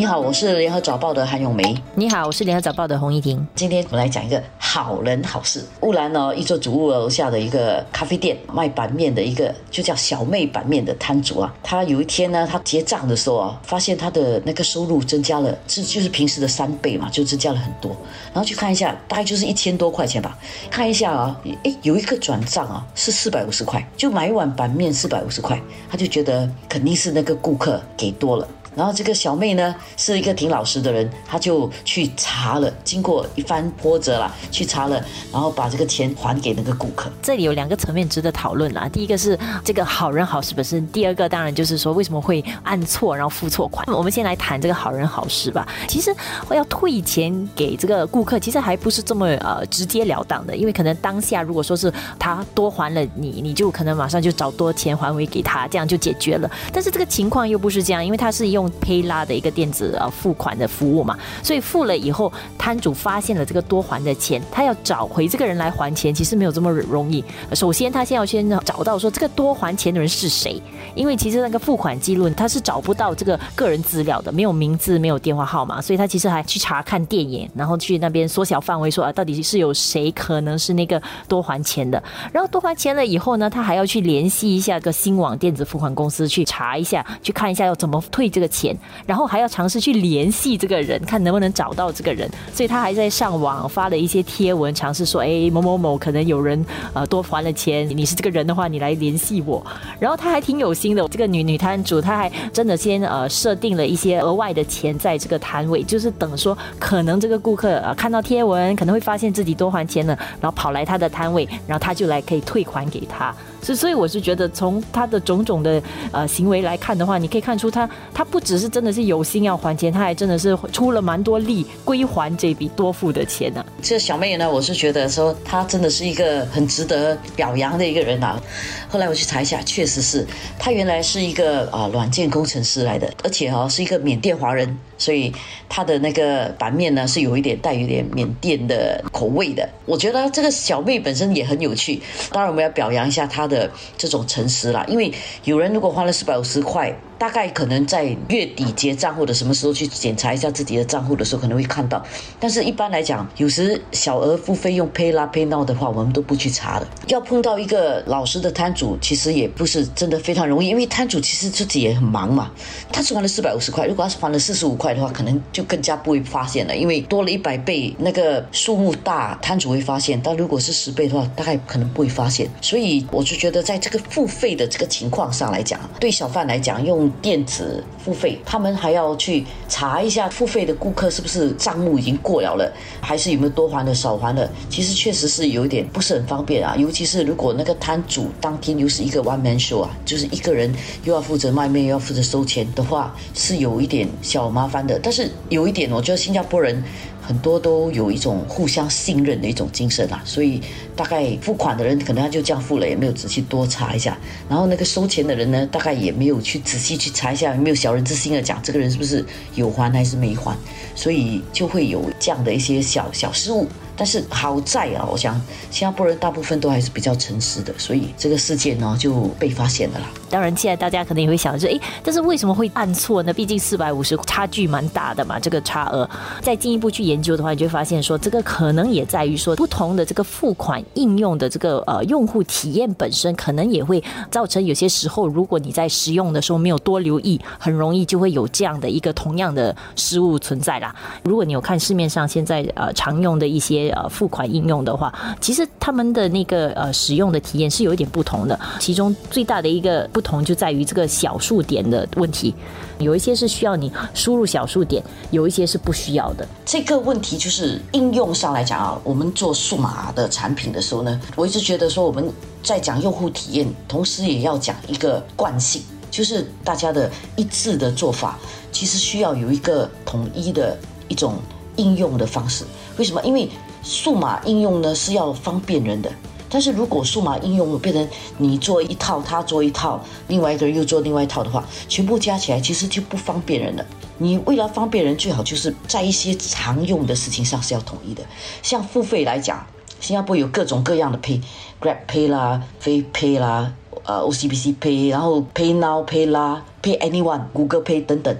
你好，我是联合早报的韩永梅。你好，我是联合早报的洪一婷。今天我们来讲一个好人好事。乌兰呢，一座主屋楼下的一个咖啡店卖板面的一个，就叫小妹板面的摊主啊。他有一天呢，他结账的时候啊，发现他的那个收入增加了，这就是平时的三倍嘛，就增加了很多。然后去看一下，大概就是一千多块钱吧。看一下啊，诶，有一个转账啊，是四百五十块，就买一碗板面四百五十块，他就觉得肯定是那个顾客给多了。然后这个小妹呢是一个挺老实的人，她就去查了，经过一番波折啦，去查了，然后把这个钱还给那个顾客。这里有两个层面值得讨论啦。第一个是这个好人好事本身，第二个当然就是说为什么会按错然后付错款。我们先来谈这个好人好事吧。其实要退钱给这个顾客，其实还不是这么呃直截了当的，因为可能当下如果说是他多还了你，你就可能马上就找多钱还回给他，这样就解决了。但是这个情况又不是这样，因为他是用。用 Pay 拉的一个电子呃付款的服务嘛，所以付了以后，摊主发现了这个多还的钱，他要找回这个人来还钱，其实没有这么容易。首先，他先要先找到说这个多还钱的人是谁，因为其实那个付款记录他是找不到这个个人资料的，没有名字，没有电话号码，所以他其实还去查看电影，然后去那边缩小范围，说啊到底是有谁可能是那个多还钱的。然后多还钱了以后呢，他还要去联系一下个新网电子付款公司去查一下，去看一下要怎么退这个。钱，然后还要尝试去联系这个人，看能不能找到这个人。所以他还在上网发了一些贴文，尝试说：“哎，某某某，可能有人呃多还了钱，你是这个人的话，你来联系我。”然后他还挺有心的，这个女女摊主，她还真的先呃设定了一些额外的钱在这个摊位，就是等说可能这个顾客呃看到贴文，可能会发现自己多还钱了，然后跑来他的摊位，然后他就来可以退款给他。所以，所以我是觉得从他的种种的呃行为来看的话，你可以看出他他不。只是真的是有心要还钱，他还真的是出了蛮多力归还这笔多付的钱呢。这小妹呢，我是觉得说她真的是一个很值得表扬的一个人啊。后来我去查一下，确实是她原来是一个啊软件工程师来的，而且哈是一个缅甸华人，所以她的那个版面呢是有一点带有点缅甸的口味的。我觉得这个小妹本身也很有趣，当然我们要表扬一下她的这种诚实啦，因为有人如果花了四百五十块。大概可能在月底结账或者什么时候去检查一下自己的账户的时候，可能会看到。但是一般来讲，有时小额付费用 Pay 拉 Pay Now 的话，我们都不去查的。要碰到一个老实的摊主，其实也不是真的非常容易，因为摊主其实自己也很忙嘛。他是还了四百五十块，如果他是还了四十五块的话，可能就更加不会发现了，因为多了一百倍，那个数目大，摊主会发现。但如果是十倍的话，大概可能不会发现。所以我就觉得，在这个付费的这个情况上来讲，对小贩来讲用。电子付费，他们还要去查一下付费的顾客是不是账目已经过了了，还是有没有多还的少还的。其实确实是有一点不是很方便啊，尤其是如果那个摊主当天又是一个 one man show 啊，就是一个人又要负责卖面又要负责收钱的话，是有一点小麻烦的。但是有一点，我觉得新加坡人。很多都有一种互相信任的一种精神啊，所以大概付款的人可能他就这样付了，也没有仔细多查一下。然后那个收钱的人呢，大概也没有去仔细去查一下，有没有小人之心的讲这个人是不是有还还是没还，所以就会有这样的一些小小失误。但是好在啊，我想新加坡人大部分都还是比较诚实的，所以这个事件呢就被发现了啦。当然，现在大家可能也会想说，哎，但是为什么会按错呢？毕竟四百五十差距蛮大的嘛，这个差额。再进一步去研究的话，你就发现说，这个可能也在于说，不同的这个付款应用的这个呃用户体验本身，可能也会造成有些时候，如果你在使用的时候没有多留意，很容易就会有这样的一个同样的失误存在啦。如果你有看市面上现在呃常用的一些。呃，付款应用的话，其实他们的那个呃使用的体验是有一点不同的。其中最大的一个不同就在于这个小数点的问题，有一些是需要你输入小数点，有一些是不需要的。这个问题就是应用上来讲啊，我们做数码的产品的时候呢，我一直觉得说我们在讲用户体验，同时也要讲一个惯性，就是大家的一致的做法，其实需要有一个统一的一种应用的方式。为什么？因为数码应用呢是要方便人的，但是如果数码应用变成你做一套，他做一套，另外一个人又做另外一套的话，全部加起来其实就不方便人了。你为了方便人，最好就是在一些常用的事情上是要统一的。像付费来讲，新加坡有各种各样的 Pay，Grab Pay 啦，Pay Pay 啦，呃 OCBC Pay，然后 Pay Now Pay 啦，Pay Anyone，Google Pay 等等。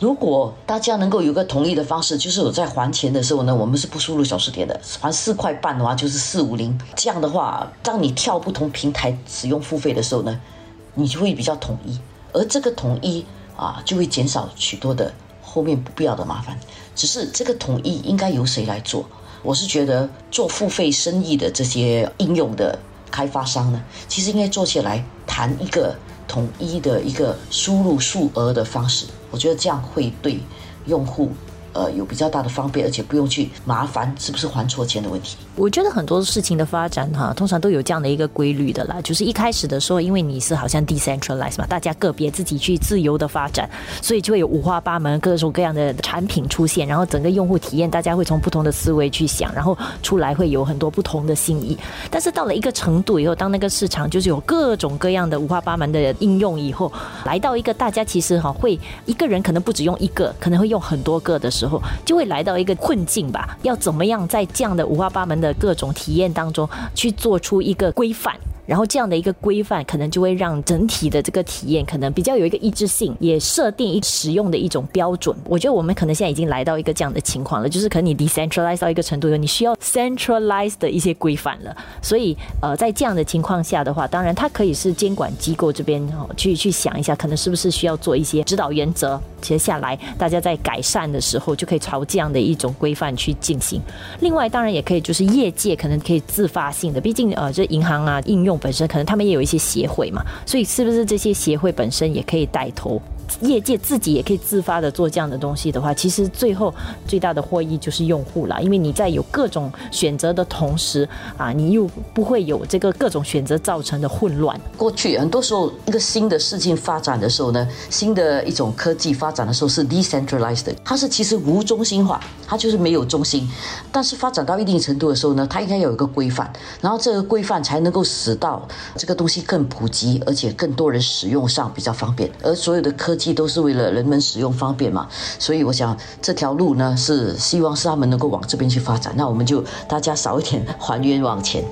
如果大家能够有个统一的方式，就是我在还钱的时候呢，我们是不输入小数点的，还四块半的话就是四五零。这样的话，当你跳不同平台使用付费的时候呢，你就会比较统一，而这个统一啊，就会减少许多的后面不必要的麻烦。只是这个统一应该由谁来做？我是觉得做付费生意的这些应用的开发商呢，其实应该坐下来谈一个统一的一个输入数额的方式。我觉得这样会对用户。呃，有比较大的方便，而且不用去麻烦是不是还错钱的问题。我觉得很多事情的发展哈，通常都有这样的一个规律的啦，就是一开始的时候，因为你是好像 decentralize 嘛，大家个别自己去自由的发展，所以就会有五花八门、各种各样的产品出现，然后整个用户体验，大家会从不同的思维去想，然后出来会有很多不同的心意。但是到了一个程度以后，当那个市场就是有各种各样的五花八门的应用以后，来到一个大家其实哈会一个人可能不止用一个，可能会用很多个的。候就会来到一个困境吧，要怎么样在这样的五花八门的各种体验当中去做出一个规范？然后这样的一个规范，可能就会让整体的这个体验可能比较有一个一致性，也设定一使用的一种标准。我觉得我们可能现在已经来到一个这样的情况了，就是可能你 decentralize 到一个程度，你需要 centralize 的一些规范了。所以呃，在这样的情况下的话，当然它可以是监管机构这边去去想一下，可能是不是需要做一些指导原则，接下来大家在改善的时候就可以朝这样的一种规范去进行。另外，当然也可以就是业界可能可以自发性的，毕竟呃这银行啊应用。本身可能他们也有一些协会嘛，所以是不是这些协会本身也可以带头？业界自己也可以自发的做这样的东西的话，其实最后最大的获益就是用户了，因为你在有各种选择的同时啊，你又不会有这个各种选择造成的混乱。过去很多时候，一个新的事情发展的时候呢，新的一种科技发展的时候是 decentralized，它是其实无中心化，它就是没有中心。但是发展到一定程度的时候呢，它应该有一个规范，然后这个规范才能够使到这个东西更普及，而且更多人使用上比较方便，而所有的科。都是为了人们使用方便嘛，所以我想这条路呢是希望是他们能够往这边去发展，那我们就大家少一点还冤枉钱。